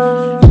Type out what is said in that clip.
Bye.